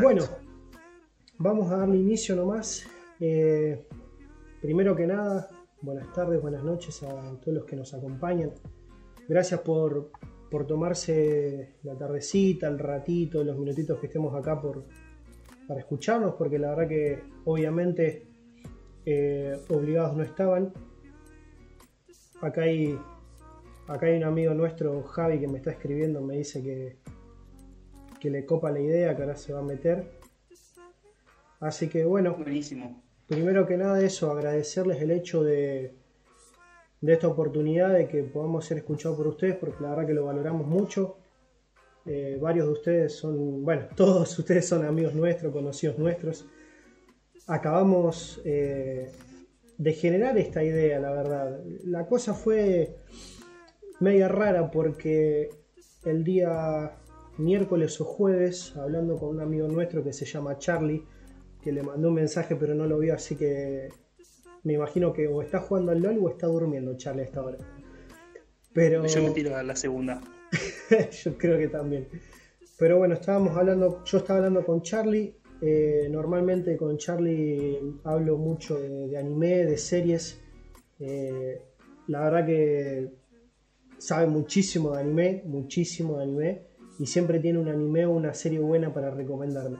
Bueno, vamos a darle inicio nomás. Eh, primero que nada, buenas tardes, buenas noches a todos los que nos acompañan. Gracias por, tomarse la tardecita, el ratito, los minutitos que estemos acá por, para escucharnos, porque la verdad que obviamente eh, obligados no estaban. Acá hay, acá hay un amigo nuestro, Javi, que me está escribiendo, me dice que, que le copa la idea, que ahora se va a meter. Así que bueno. Buenísimo. Primero que nada eso, agradecerles el hecho de, de esta oportunidad de que podamos ser escuchados por ustedes, porque la verdad que lo valoramos mucho. Eh, varios de ustedes son, bueno, todos ustedes son amigos nuestros, conocidos nuestros. Acabamos eh, de generar esta idea, la verdad. La cosa fue media rara porque el día miércoles o jueves, hablando con un amigo nuestro que se llama Charlie, que le mandó un mensaje pero no lo vio, así que me imagino que o está jugando al LOL o está durmiendo Charlie a esta hora. Pero... Yo me tiro a la segunda. yo creo que también. Pero bueno, estábamos hablando, yo estaba hablando con Charlie. Eh, normalmente con Charlie hablo mucho de, anime, de series. Eh, la verdad que sabe muchísimo de anime, muchísimo de anime. Y siempre tiene un anime o una serie buena para recomendarme.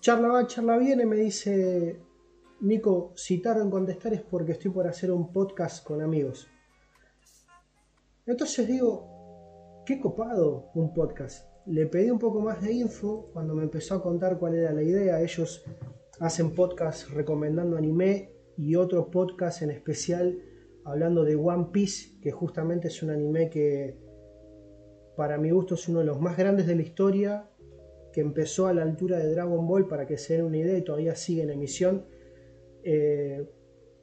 Charla va, charla viene, me dice, Nico, si tardo en contestar es porque estoy por hacer un podcast con amigos. Entonces digo, qué copado un podcast. Le pedí un poco más de info cuando me empezó a contar cuál era la idea. Ellos hacen podcast recomendando anime y otro podcast en especial hablando de One Piece, que justamente es un anime que para mi gusto es uno de los más grandes de la historia, que empezó a la altura de Dragon Ball para que se den una idea y todavía sigue en emisión eh,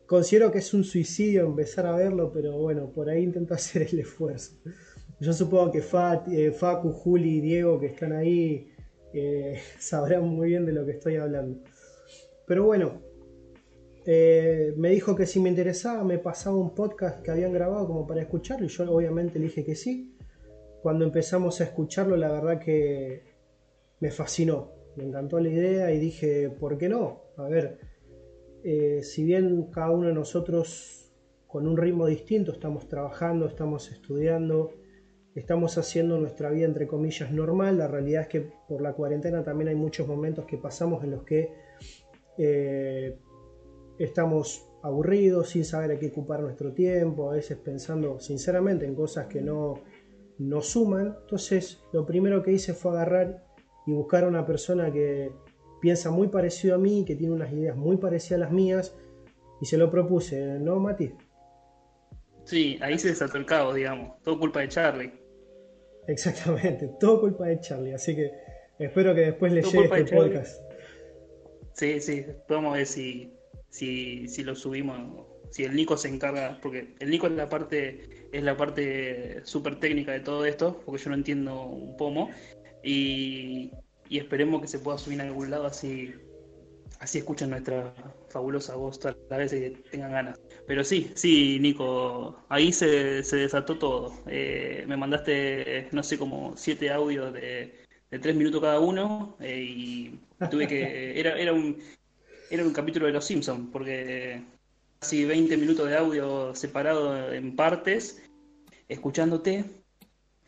considero que es un suicidio empezar a verlo, pero bueno, por ahí intento hacer el esfuerzo. Yo supongo que eh, Facu, Juli y Diego que están ahí eh, sabrán muy bien de lo que estoy hablando. Pero bueno, me dijo que si me interesaba me pasaba un podcast que habían grabado como para escucharlo y yo obviamente dije que sí. Cuando empezamos a escucharlo la verdad que me fascinó, me encantó la idea y dije, ¿por qué no? A ver, eh, si bien cada uno de nosotros con un ritmo distinto estamos trabajando, estamos estudiando, estamos haciendo nuestra vida entre comillas normal, la realidad es que por la cuarentena también hay muchos momentos que pasamos en los que eh, estamos aburridos, sin saber a qué ocupar nuestro tiempo, a veces pensando sinceramente en cosas que no nos suman. Entonces lo primero que hice fue agarrar y buscar a una persona que piensa muy parecido a mí, que tiene unas ideas muy parecidas a las mías, y se lo propuse, ¿no, Mati? Sí, ahí se desató el caos, digamos. Todo culpa de Charlie. Exactamente, todo culpa de Charlie. Así que espero que después le llegue este podcast. Sí, sí, a ver si, si, si lo subimos, si el Nico se encarga, porque el Nico es la parte, es la parte súper técnica de todo esto, porque yo no entiendo un pomo. Y, y esperemos que se pueda subir a algún lado así así escuchan nuestra fabulosa voz todas las veces que tengan ganas. Pero sí, sí, Nico, ahí se, se desató todo. Eh, me mandaste, no sé, como siete audios de, de tres minutos cada uno eh, y tuve que... Era, era, un, era un capítulo de Los Simpsons, porque casi 20 minutos de audio separado en partes, escuchándote,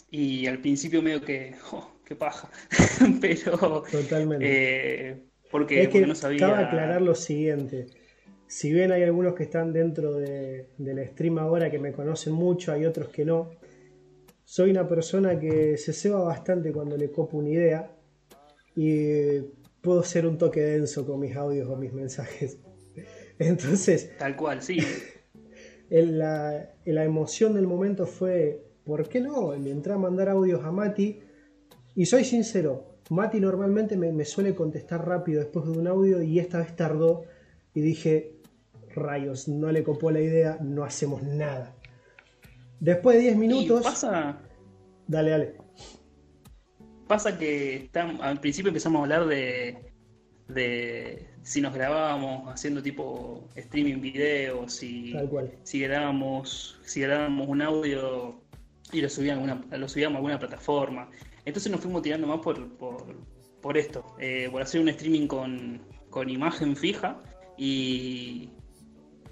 y al principio medio que... Oh, qué paja. Pero. Totalmente. Eh, porque, es que no sabía. Cabe aclarar lo siguiente. Si bien hay algunos que están dentro de, del stream ahora que me conocen mucho, hay otros que no. Soy una persona que se ceba bastante cuando le copo una idea y puedo ser un toque denso con mis audios o mis mensajes. Entonces. Tal cual, sí. la, la emoción del momento fue: ¿por qué no? Le entré a mandar audios a Mati y soy sincero, Mati normalmente me, suele contestar rápido después de un audio y esta vez tardó y dije, rayos, no le copó la idea, no hacemos nada. Después de 10 minutos... pasa... Dale, dale. Pasa que al principio empezamos a hablar de, de si nos grabábamos haciendo tipo streaming video, si, si grabábamos, si grabábamos un audio y lo subíamos, lo subíamos a alguna plataforma. Entonces nos fuimos tirando más por, por, esto. eh, por hacer un streaming con, con imagen fija y,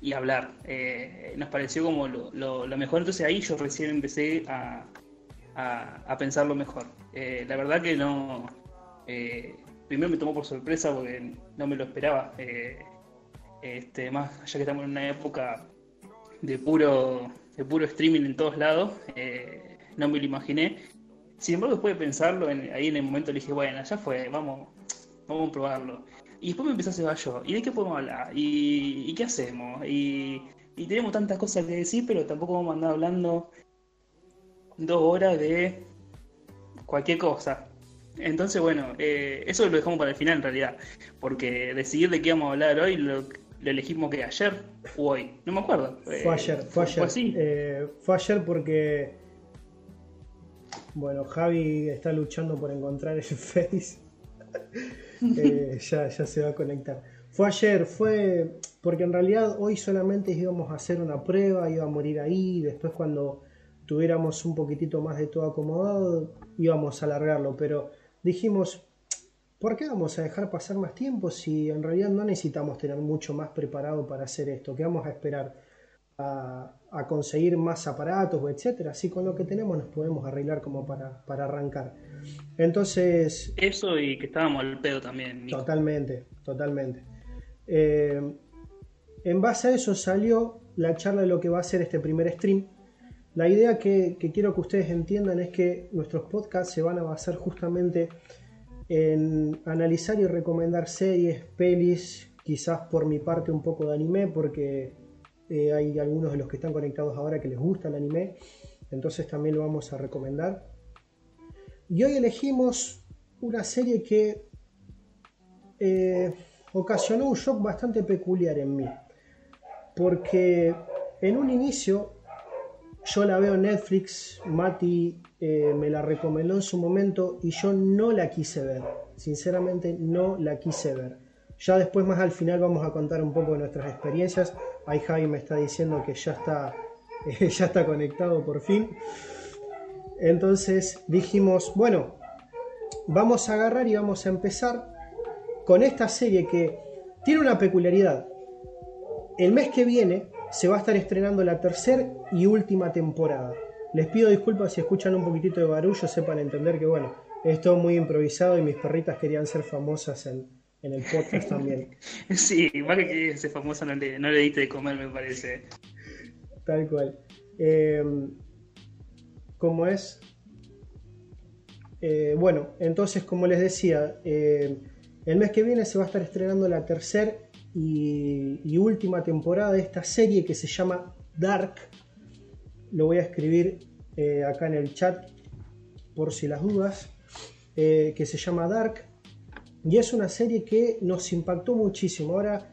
y hablar. Eh, nos pareció como lo, lo, mejor, entonces ahí yo recién empecé a, a, pensarlo mejor. Eh, la verdad que no... primero me tomó por sorpresa porque no me lo esperaba. este, más ya que estamos en una época de puro, de puro streaming en todos lados, no me lo imaginé. Sin embargo, después de pensarlo, ahí en el momento le dije, bueno, ya fue, vamos, vamos a probarlo. Y después me empecé a hacer yo, ¿y de qué podemos hablar? ¿Y, qué hacemos? Y, tenemos tantas cosas que decir, pero tampoco vamos a andar hablando dos horas de cualquier cosa. Entonces, bueno, eh, eso lo dejamos para el final en realidad, porque decidir de qué vamos a hablar hoy lo, elegimos que ayer o hoy, no me acuerdo. Fue eh, ayer, fue ayer. Fue, eh, fue ayer porque, bueno, Javi está luchando por encontrar el Face. Ya, ya se va a conectar. Fue ayer, fue porque en realidad hoy solamente íbamos a hacer una prueba, iba a morir ahí, después cuando tuviéramos un poquitito más de todo acomodado íbamos a alargarlo, pero dijimos, ¿por qué vamos a dejar pasar más tiempo si en realidad no necesitamos tener mucho más preparado para hacer esto? ¿Qué vamos a esperar? A, conseguir más aparatos, etcétera. Así con lo que tenemos nos podemos arreglar como para, para arrancar. Entonces. Eso y que estábamos al pedo también. Totalmente, totalmente. Eh, en base a eso salió la charla de lo que va a ser este primer stream. La idea que, quiero que ustedes entiendan es que nuestros podcasts se van a basar justamente en analizar y recomendar series, pelis, quizás por mi parte un poco de anime, porque eh, hay algunos de los que están conectados ahora que les gusta el anime, entonces también lo vamos a recomendar. Y hoy elegimos una serie que eh, ocasionó un shock bastante peculiar en mí. Porque en un inicio yo la veo en Netflix, Mati eh, me la recomendó en su momento y yo no la quise ver. Sinceramente no la quise ver. Ya después más al final vamos a contar un poco de nuestras experiencias. Ahí Javi me está diciendo que ya está, ya está conectado por fin. Entonces dijimos, bueno, vamos a agarrar y vamos a empezar con esta serie que tiene una peculiaridad. El mes que viene se va a estar estrenando la tercera y última temporada. Les pido disculpas si escuchan un poquitito de barullo, sepan entender que bueno, es todo muy improvisado y mis perritas querían ser famosas en, el podcast también. Sí, igual que quería ser famosa no le, no le diste de comer, me parece. Tal cual. Eh, como es. Eh, bueno, entonces como les decía, eh, el mes que viene se va a estar estrenando la tercera y, última temporada de esta serie que se llama Dark. Lo voy a escribir eh, acá en el chat por si las dudas. que se llama Dark. Y es una serie que nos impactó muchísimo. Ahora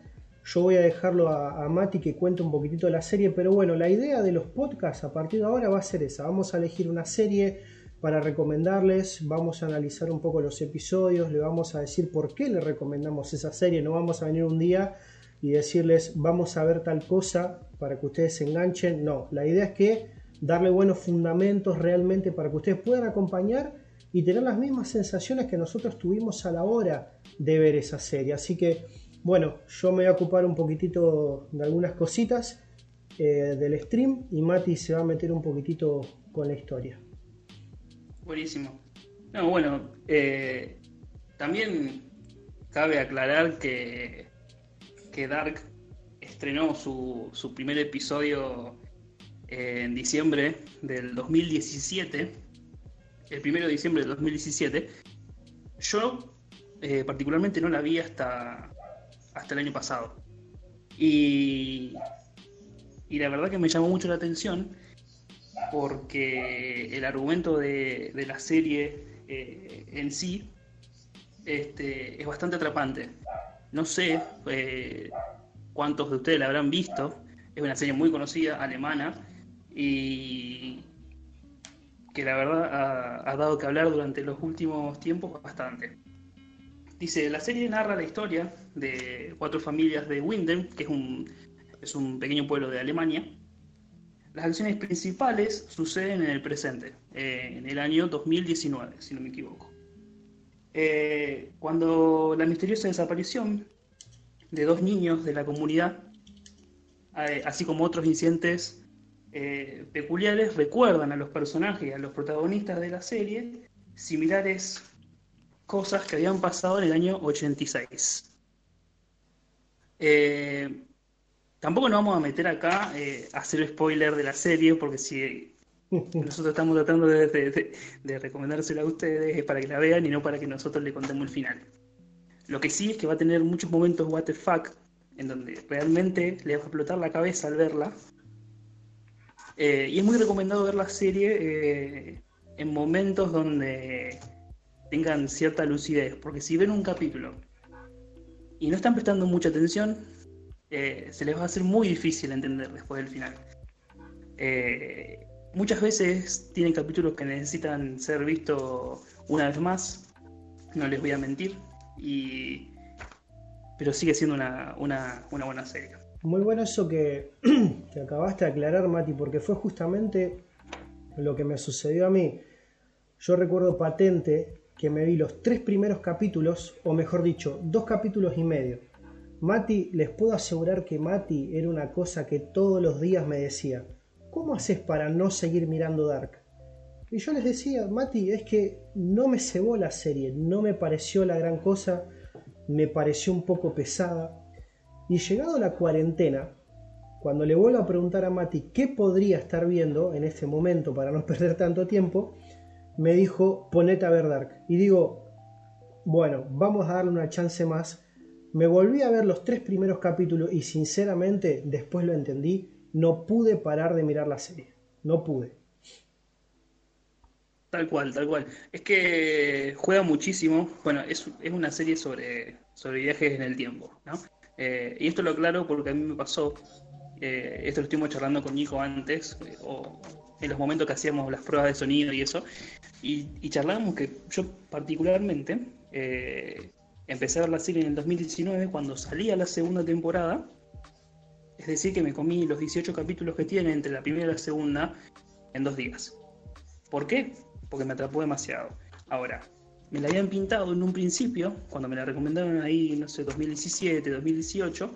yo voy a dejarlo a, Mati que cuente un poquitito de la serie, pero bueno, la idea de los podcasts a partir de ahora va a ser esa. Vamos a elegir una serie para recomendarles, vamos a analizar un poco los episodios, le vamos a decir por qué le recomendamos esa serie, no vamos a venir un día y decirles vamos a ver tal cosa para que ustedes se enganchen, no, la idea es que darle buenos fundamentos realmente para que ustedes puedan acompañar y tener las mismas sensaciones que nosotros tuvimos a la hora de ver esa serie, así que bueno, yo me voy a ocupar un poquitito de algunas cositas eh, del stream y Mati se va a meter un poquitito con la historia. Buenísimo. No, bueno, eh, también cabe aclarar que, que Dark estrenó su, su primer episodio en diciembre del 2017, el primero de diciembre del 2017. Yo eh, particularmente no la vi hasta, hasta el año pasado. Y, y la verdad que me llamó mucho la atención porque el argumento de, la serie eh, en sí este, es bastante atrapante. No sé eh, cuántos de ustedes la habrán visto. Es una serie muy conocida, alemana, y que la verdad ha, ha dado que hablar durante los últimos tiempos bastante. Dice, la serie narra la historia de cuatro familias de Winden, que es un, es un pequeño pueblo de Alemania. Las acciones principales suceden en el presente, eh, en el año 2019, si no me equivoco. eh, cuando la misteriosa desaparición de dos niños de la comunidad, eh, así como otros incidentes eh, peculiares, recuerdan a los personajes, a los protagonistas de la serie, similares cosas que habían pasado en el año 86. Tampoco nos vamos a meter acá a hacer spoiler de la serie, porque si nosotros estamos tratando de, recomendársela a ustedes para que la vean y no para que nosotros le contemos el final. Lo que sí es que va a tener muchos momentos what the fuck, en donde realmente le va a explotar la cabeza al verla. Eh, y es muy recomendado ver la serie eh, en momentos donde tengan cierta lucidez, porque si ven un capítulo y no están prestando mucha atención, eh, se les va a hacer muy difícil entender después del final. Muchas veces tienen capítulos que necesitan ser vistos una vez más, no les voy a mentir, y... pero sigue siendo una, buena serie. Muy bueno eso que, que acabaste de aclarar, Mati, porque fue justamente lo que me sucedió a mí. Yo recuerdo patente que me vi los tres primeros capítulos, o mejor dicho, dos capítulos y medio. Mati, les puedo asegurar que Mati era una cosa que todos los días me decía, ¿cómo haces para no seguir mirando Dark? Y yo les decía, Mati, es que no me cebó la serie, no me pareció la gran cosa, me pareció un poco pesada. Y llegado la cuarentena, cuando le vuelvo a preguntar a Mati qué podría estar viendo en este momento para no perder tanto tiempo, me dijo, ponete a ver Dark. Y digo, bueno, vamos a darle una chance más. Me volví a ver los tres primeros capítulos y sinceramente después lo entendí no pude parar de mirar la serie. No pude. Tal cual, tal cual. Es que juega muchísimo. Bueno, es, una serie sobre, sobre viajes en el tiempo, ¿no? Eh, y esto lo aclaro porque a mí me pasó. Eh, esto lo estuvimos charlando con Nico antes, eh, o en los momentos que hacíamos las pruebas de sonido y eso. Y, y charlábamos que yo, particularmente, empecé a ver la serie en el 2019 cuando salía la segunda temporada es decir, que me comí los 18 capítulos que tiene entre la primera y la segunda en dos días. ¿Por qué? Porque me atrapó demasiado. Ahora, me la habían pintado en un principio, cuando me la recomendaron ahí, no sé, 2017, 2018,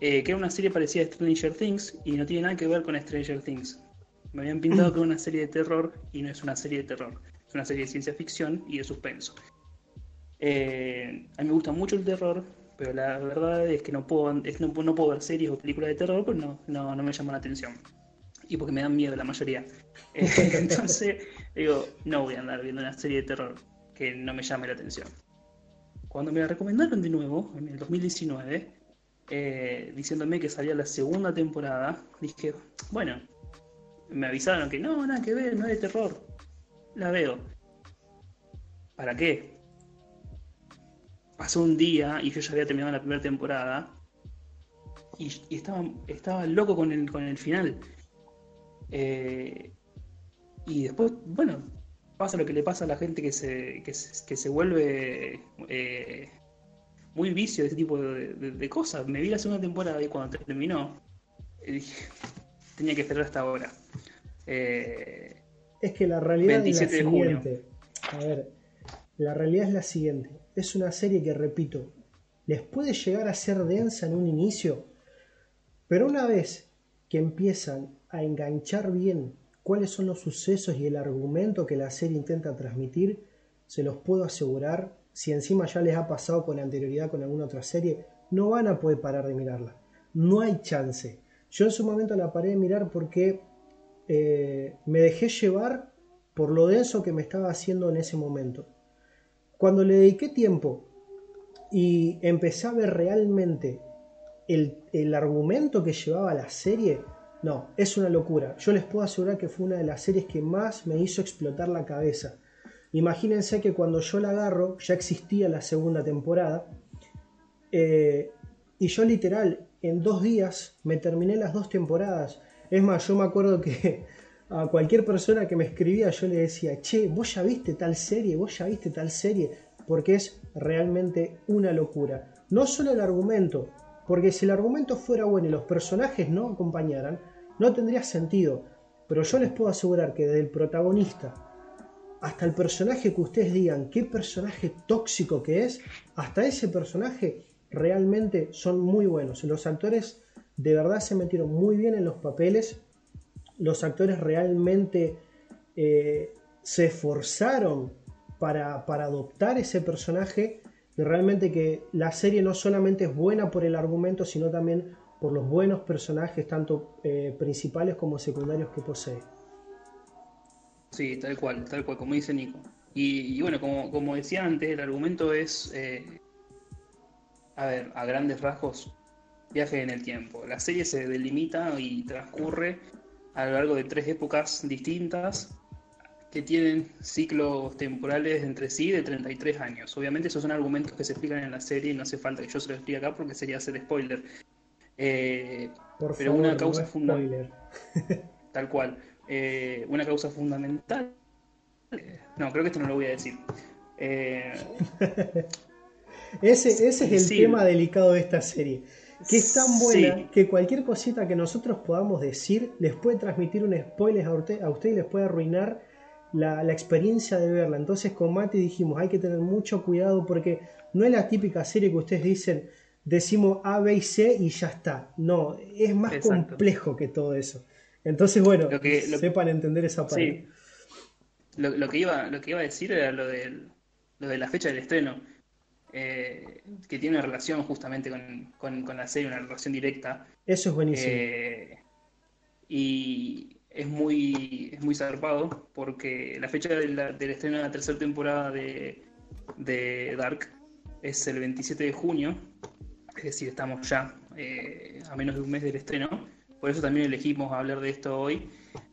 eh, que era una serie parecida a Stranger Things y no tiene nada que ver con Stranger Things. Me habían pintado que era una serie de terror y no es una serie de terror, es una serie de ciencia ficción y de suspenso. Eh, a mí me gusta mucho el terror, pero la verdad es que no puedo, no, puedo ver series o películas de terror porque no, no, me llaman la atención. Y porque me dan miedo la mayoría. Eh, entonces, digo, no voy a andar viendo una serie de terror que no me llame la atención. Cuando me la recomendaron de nuevo, en el 2019, eh, diciéndome que salía la segunda temporada, dije, bueno, me avisaron que no, nada que ver, no es de terror. La veo. ¿Para qué? Pasó un día y yo ya había terminado la primera temporada y, estaba, estaba loco con el, con el final. Eh, y después, bueno, pasa lo que le pasa a la gente que se, que se, vuelve eh, muy vicio de este tipo de, cosas. Me vi la segunda temporada y cuando terminó, eh, dije, tenía que esperar hasta ahora. es que la realidad es la siguiente. A ver, la realidad es la siguiente es una serie que, repito, les puede llegar a ser densa en un inicio, pero una vez que empiezan a enganchar bien cuáles son los sucesos y el argumento que la serie intenta transmitir, se los puedo asegurar, si encima ya les ha pasado con anterioridad con alguna otra serie, no van a poder parar de mirarla. No hay chance. Yo en su momento la paré de mirar porque eh, me dejé llevar por lo denso que me estaba haciendo en ese momento. Cuando le dediqué tiempo y empecé a ver realmente el, argumento que llevaba la serie, no, es una locura. Yo les puedo asegurar que fue una de las series que más me hizo explotar la cabeza. Imagínense que cuando yo la agarro ya existía la segunda temporada eh, y yo literal en dos días me terminé las dos temporadas. Es más, yo me acuerdo que a cualquier persona que me escribía yo le decía, che, vos ya viste tal serie, vos ya viste tal serie, porque es realmente una locura. No solo el argumento, porque si el argumento fuera bueno y los personajes no acompañaran, no tendría sentido. Pero yo les puedo asegurar que desde el protagonista hasta el personaje que ustedes digan qué personaje tóxico que es, hasta ese personaje realmente son muy buenos. Los actores de verdad se metieron muy bien en los papeles. Los actores realmente eh, se esforzaron para, para adoptar ese personaje y realmente que la serie no solamente es buena por el argumento, sino también por los buenos personajes, tanto eh, principales como secundarios que posee. Sí, tal cual, tal cual, como dice Nico. Y, bueno, como, como, decía antes, el argumento es, eh, a ver, a grandes rasgos, viaje en el tiempo. La serie se delimita y transcurre a lo largo de tres épocas distintas que tienen ciclos temporales entre sí de 33 años. Obviamente esos son argumentos que se explican en la serie y no hace falta que yo se los explique acá porque sería hacer spoiler. Eh, pero una causa fundamental. tal cual. Eh, una causa fundamental. Eh, no, creo que esto no lo voy a decir. ese, ese es el tema delicado de esta serie. Que es tan buena que cualquier cosita que nosotros podamos decir les puede transmitir un spoiler a usted, a usted y les puede arruinar la, experiencia de verla. Entonces con Mati dijimos, hay que tener mucho cuidado porque no es la típica serie que ustedes dicen, decimos A, B y C y ya está. No, es más complejo que todo eso. Entonces, bueno, sepan entender esa parte. Lo, que iba, lo que iba a decir era lo, lo de la fecha del estreno, eh, que tiene una relación justamente con, la serie, una relación directa. Eso es buenísimo. Eh, y, es muy, es muy zarpado porque la fecha del estreno de la tercera temporada de, Dark es el 27 de junio, es decir, estamos ya eh, a menos de un mes del estreno, por eso también elegimos hablar de esto hoy.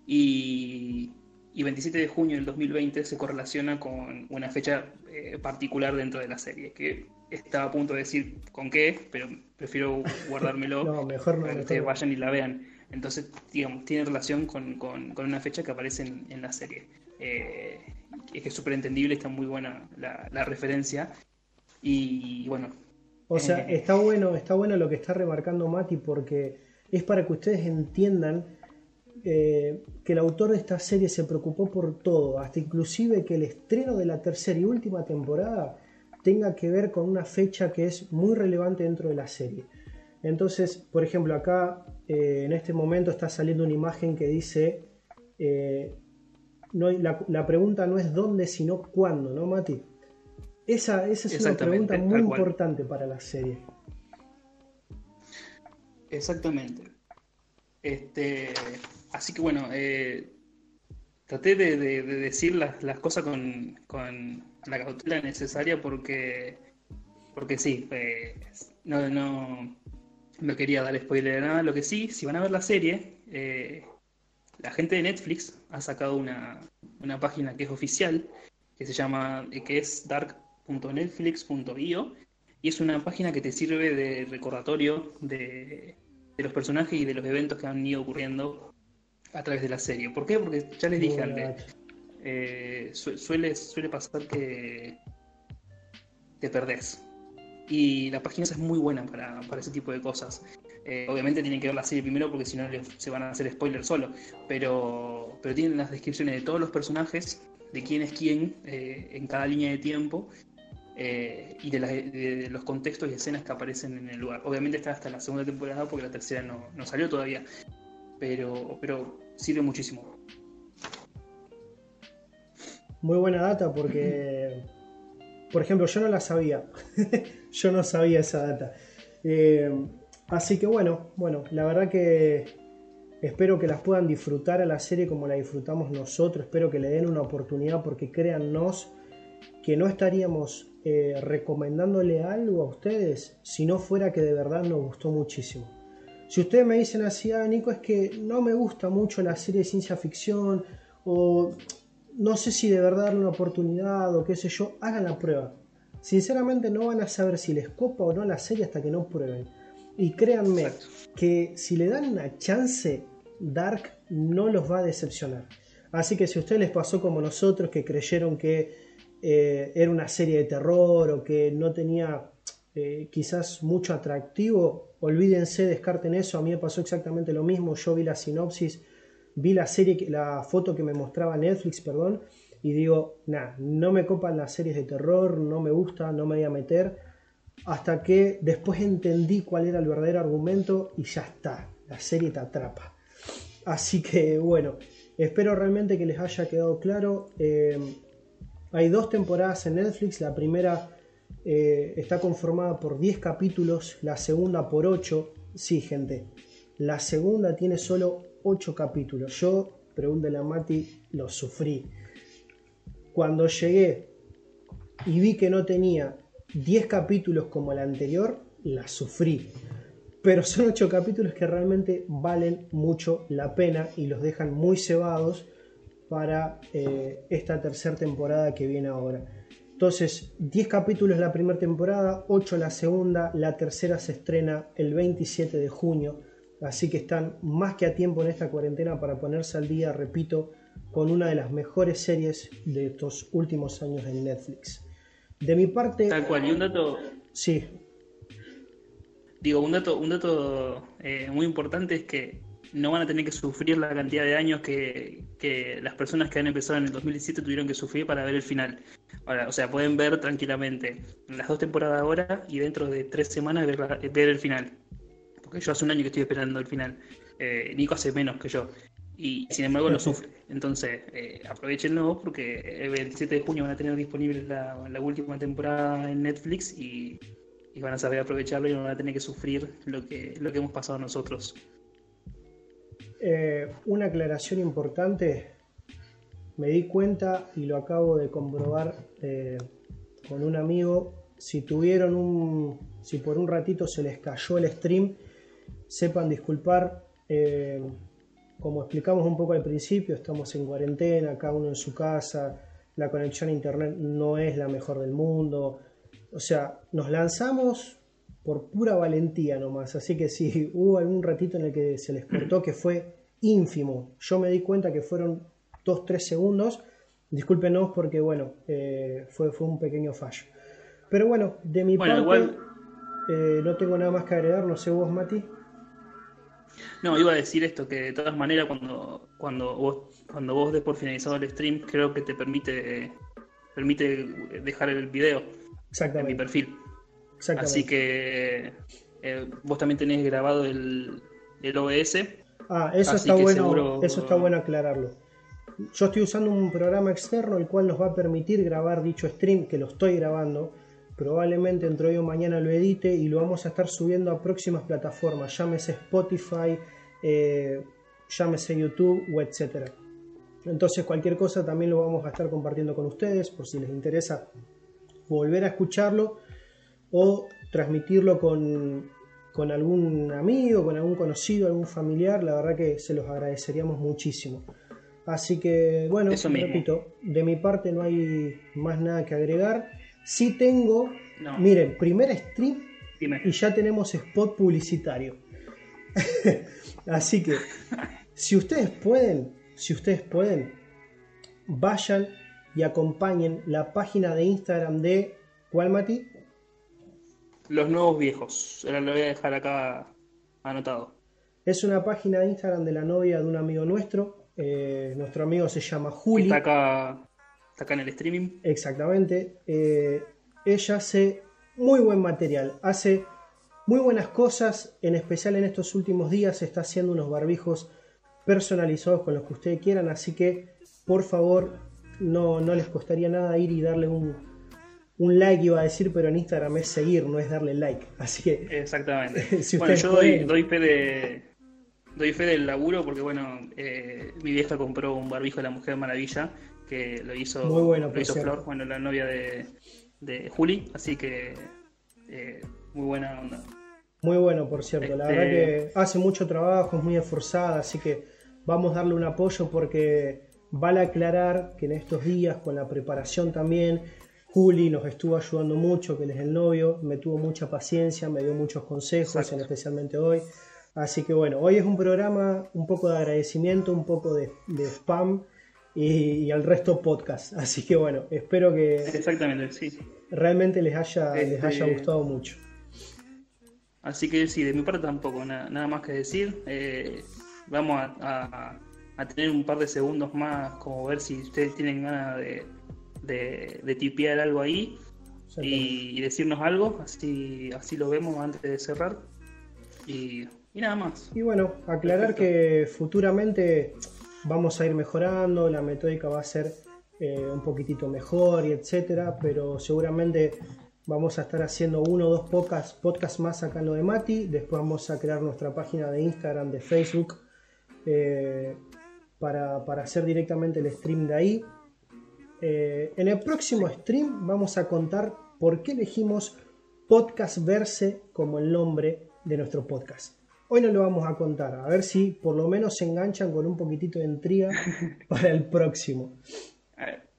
Y, y 27 de junio del 2020 se correlaciona con una fecha eh, particular dentro de la serie, que estaba a punto de decir con qué, pero prefiero guardármelo no, mejor para que ustedes vayan y la vean. Entonces, digamos, tiene relación con, una fecha que aparece en, la serie. Eh, es que es súper entendible, está muy buena la, referencia. Y bueno. O sea, eh, está bueno, está bueno lo que está remarcando Mati porque es para que ustedes entiendan eh, que el autor de esta serie se preocupó por todo, hasta inclusive que el estreno de la tercera y última temporada tenga que ver con una fecha que es muy relevante dentro de la serie. Entonces, por ejemplo, acá eh, en este momento está saliendo una imagen que dice, eh, no, la, pregunta no es dónde, sino cuándo, ¿no, Mati? Esa, esa es una pregunta muy importante para la serie. Exactamente. Este, así que bueno, eh, traté de, decir las, cosas con, la cautela necesaria porque, porque sí, no, no, no quería dar spoiler de nada. Lo que sí, si van a ver la serie, eh, la gente de Netflix ha sacado una, página que es oficial, que se llama, eh, que es dark.netflix.io, y es una página que te sirve de recordatorio de, los personajes y de los eventos que han ido ocurriendo a través de la serie. ¿Por qué? Porque ya les dije antes, eh, suele, suele pasar que te perdés y la página es muy buena para, ese tipo de cosas. Eh, obviamente tienen que ver la serie primero porque si no se van a hacer spoilers solo. Pero, pero tienen las descripciones de todos los personajes, de quién es quién eh, en cada línea de tiempo eh, y de, los contextos y escenas que aparecen en el lugar. Obviamente está hasta la segunda temporada porque la tercera no, no salió todavía. Pero, pero sirve muchísimo. Muy buena data porque por ejemplo, yo no la sabía. yo no sabía esa data. Eh, así que bueno, bueno, la verdad que espero que las puedan disfrutar a la serie como la disfrutamos nosotros. Espero que le den una oportunidad porque créannos que no estaríamos eh, recomendándole algo a ustedes si no fuera que de verdad nos gustó muchísimo. Si ustedes me dicen así, ah, Nico, es que no me gusta mucho la serie de ciencia ficción o no sé si de verdad darle una oportunidad o qué sé yo, hagan la prueba. Sinceramente no van a saber si les copa o no la serie hasta que no prueben. Y créanme que si le dan una chance, Dark no los va a decepcionar. Así que si a ustedes les pasó como nosotros, que creyeron que eh, era una serie de terror o que no tenía eh, quizás mucho atractivo, olvídense, descarten eso. A mí me pasó exactamente lo mismo. Yo vi la sinopsis vi la serie, la foto que me mostraba Netflix, perdón, y digo, nada, no me copan las series de terror, no me gusta, no me voy a meter, hasta que después entendí cuál era el verdadero argumento y ya está, la serie te atrapa. Así que bueno, espero realmente que les haya quedado claro. Eh, hay dos temporadas en Netflix, la primera eh, está conformada por 10 capítulos, la segunda por 8. Sí, gente, la segunda tiene solo 8 capítulos. Yo, pregúntale a Mati, lo sufrí. Cuando llegué y vi que no tenía 10 capítulos como la anterior, la sufrí. Pero son 8 capítulos que realmente valen mucho la pena y los dejan muy cebados para eh, esta tercera temporada que viene ahora. Entonces, 10 capítulos la primera temporada, 8 la segunda, la tercera se estrena el 27 de junio, así que están más que a tiempo en esta cuarentena para ponerse al día, repito, con una de las mejores series de estos últimos años en Netflix. De mi parte. Tal cual, y un dato. Sí. Digo, un dato, un dato eh, muy importante es que no van a tener que sufrir la cantidad de años que, las personas que han empezado en el 2017 tuvieron que sufrir para ver el final. Ahora, o sea, pueden ver tranquilamente las dos temporadas ahora y dentro de tres semanas ver, el final. Porque yo hace un año que estoy esperando el final. Eh, Nico hace menos que yo. Y sin embargo lo sufre. Entonces, eh, aprovechenlo porque el 27 de junio van a tener disponible la, última temporada en Netflix y, van a saber aprovecharlo y no van a tener que sufrir lo que, lo que hemos pasado nosotros. Eh, una aclaración importante, me di cuenta y lo acabo de comprobar eh, con un amigo, si tuvieron un, si por un ratito se les cayó el stream, sepan disculpar. Como explicamos un poco al principio, estamos en cuarentena, cada uno en su casa, la conexión a internet no es la mejor del mundo. O sea, nos lanzamos por pura valentía nomás. Así que si hubo algún ratito en el que se les cortó, que fue ínfimo. Yo me di cuenta que fueron 2-3 segundos. Discúlpenos porque, bueno, eh, fue, fue un pequeño fallo. Pero bueno, de mi parte, eh, no tengo nada más que agregar. No sé vos, Mati. No, iba a decir esto, que de todas maneras cuando, cuando vos, cuando vos des por finalizado el stream, creo que te permite, permite dejar el video en mi perfil. Así que eh, vos también tenés grabado el, el OBS. Ah, eso está bueno, eso está bueno aclararlo. Yo estoy usando un programa externo el cual nos va a permitir grabar dicho stream, que lo estoy grabando Probablemente entre hoy o mañana lo edite y lo vamos a estar subiendo a próximas plataformas, llámese Spotify, eh, llámese YouTube o etcétera. Entonces cualquier cosa también lo vamos a estar compartiendo con ustedes por si les interesa volver a escucharlo o transmitirlo con, con algún amigo, con algún conocido, algún familiar. La verdad que se los agradeceríamos muchísimo. Así que bueno, repito, de mi parte no hay más nada que agregar. Si tengo, miren, primer stream y ya tenemos spot publicitario. Así que, si ustedes pueden, si ustedes pueden, vayan y acompañen la página de Instagram de ¿cuál Mati? Los nuevos viejos. Ahora lo voy a dejar acá anotado. Es una página de Instagram de la novia de un amigo nuestro. Eh, nuestro amigo se llama Juli. Está acá Está acá en el streaming. Exactamente. Eh, ella hace muy buen material, hace muy buenas cosas, en especial en estos últimos días está haciendo unos barbijos personalizados con los que ustedes quieran, así que por favor no, no les costaría nada ir y darle un, un like iba a decir, pero en Instagram es seguir, no es darle like. Así que. Exactamente. bueno, yo doy, fe de. Doy fe del laburo porque, bueno, eh, mi vieja compró un barbijo de la Mujer Maravilla que lo hizo, Muy bueno, lo hizo Flor, bueno, la novia de, Juli, así que eh, muy buena onda. Muy bueno, por cierto, la verdad que este, hace mucho trabajo, es muy esforzada, así que vamos a darle un apoyo porque vale aclarar que en estos días, con la preparación también, Juli nos estuvo ayudando mucho, que él es el novio, me tuvo mucha paciencia, me dio muchos consejos, especialmente hoy. Así que bueno, hoy es un programa un poco de agradecimiento, un poco de, de spam y, al resto podcast. Así que bueno, espero que Exactamente, sí. realmente les haya, les haya este, gustado mucho. Así que sí, de mi parte tampoco, nada, más que decir. Eh, vamos a, a tener un par de segundos más, como ver si ustedes tienen ganas de, de, tipear algo ahí y, decirnos algo, así, así lo vemos antes de cerrar. Y, nada más. Y bueno, aclarar que futuramente vamos a ir mejorando, la metódica va a ser eh, un poquitito mejor y etcétera, pero seguramente vamos a estar haciendo uno o dos podcasts, podcast más acá en lo de Mati, después vamos a crear nuestra página de Instagram, de Facebook, eh, para, hacer directamente el stream de ahí. Eh, en el próximo stream vamos a contar por qué elegimos Podcast Verse como el nombre de nuestro podcast. Hoy no lo vamos a contar, a ver si por lo menos se enganchan con un poquitito de intriga para el próximo.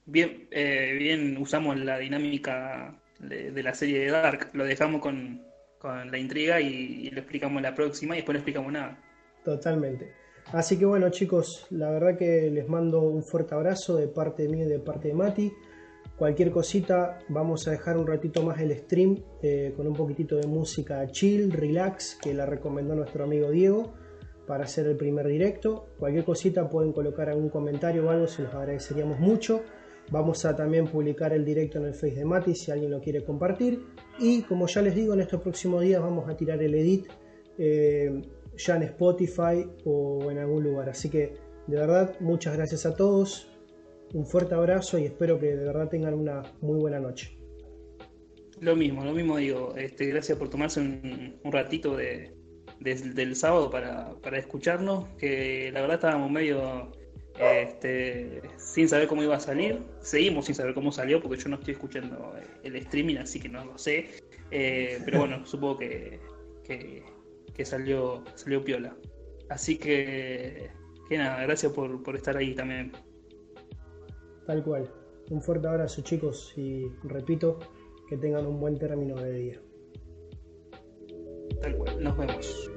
Bien, eh, bien usamos la dinámica de, la serie de Dark, lo dejamos con, la intriga y, lo explicamos la próxima y después no explicamos nada. Totalmente. Así que bueno chicos, la verdad que les mando un fuerte abrazo de parte mía y de parte de Mati. Cualquier cosita, vamos a dejar un ratito más el stream eh, con un poquitito de música chill, relax, que la recomendó nuestro amigo Diego para hacer el primer directo. Cualquier cosita pueden colocar algún comentario o algo, se los agradeceríamos mucho. Vamos a también publicar el directo en el Face de Mati si alguien lo quiere compartir. Y como ya les digo, en estos próximos días vamos a tirar el edit eh, ya en Spotify o en algún lugar. Así que de verdad, muchas gracias a todos. Un fuerte abrazo y espero que de verdad tengan una muy buena noche. Lo mismo, lo mismo digo. Este, gracias por tomarse un, ratito de, del sábado para, para, escucharnos, que la verdad estábamos medio este, sin saber cómo iba a salir. Seguimos sin saber cómo salió porque yo no estoy escuchando el streaming, así que no lo sé. Eh, pero bueno, supongo que, que, salió, salió piola. Así que, que nada, gracias por, por estar ahí también. Tal cual. Un fuerte abrazo chicos y repito, que tengan un buen término de día. Tal cual, nos vemos.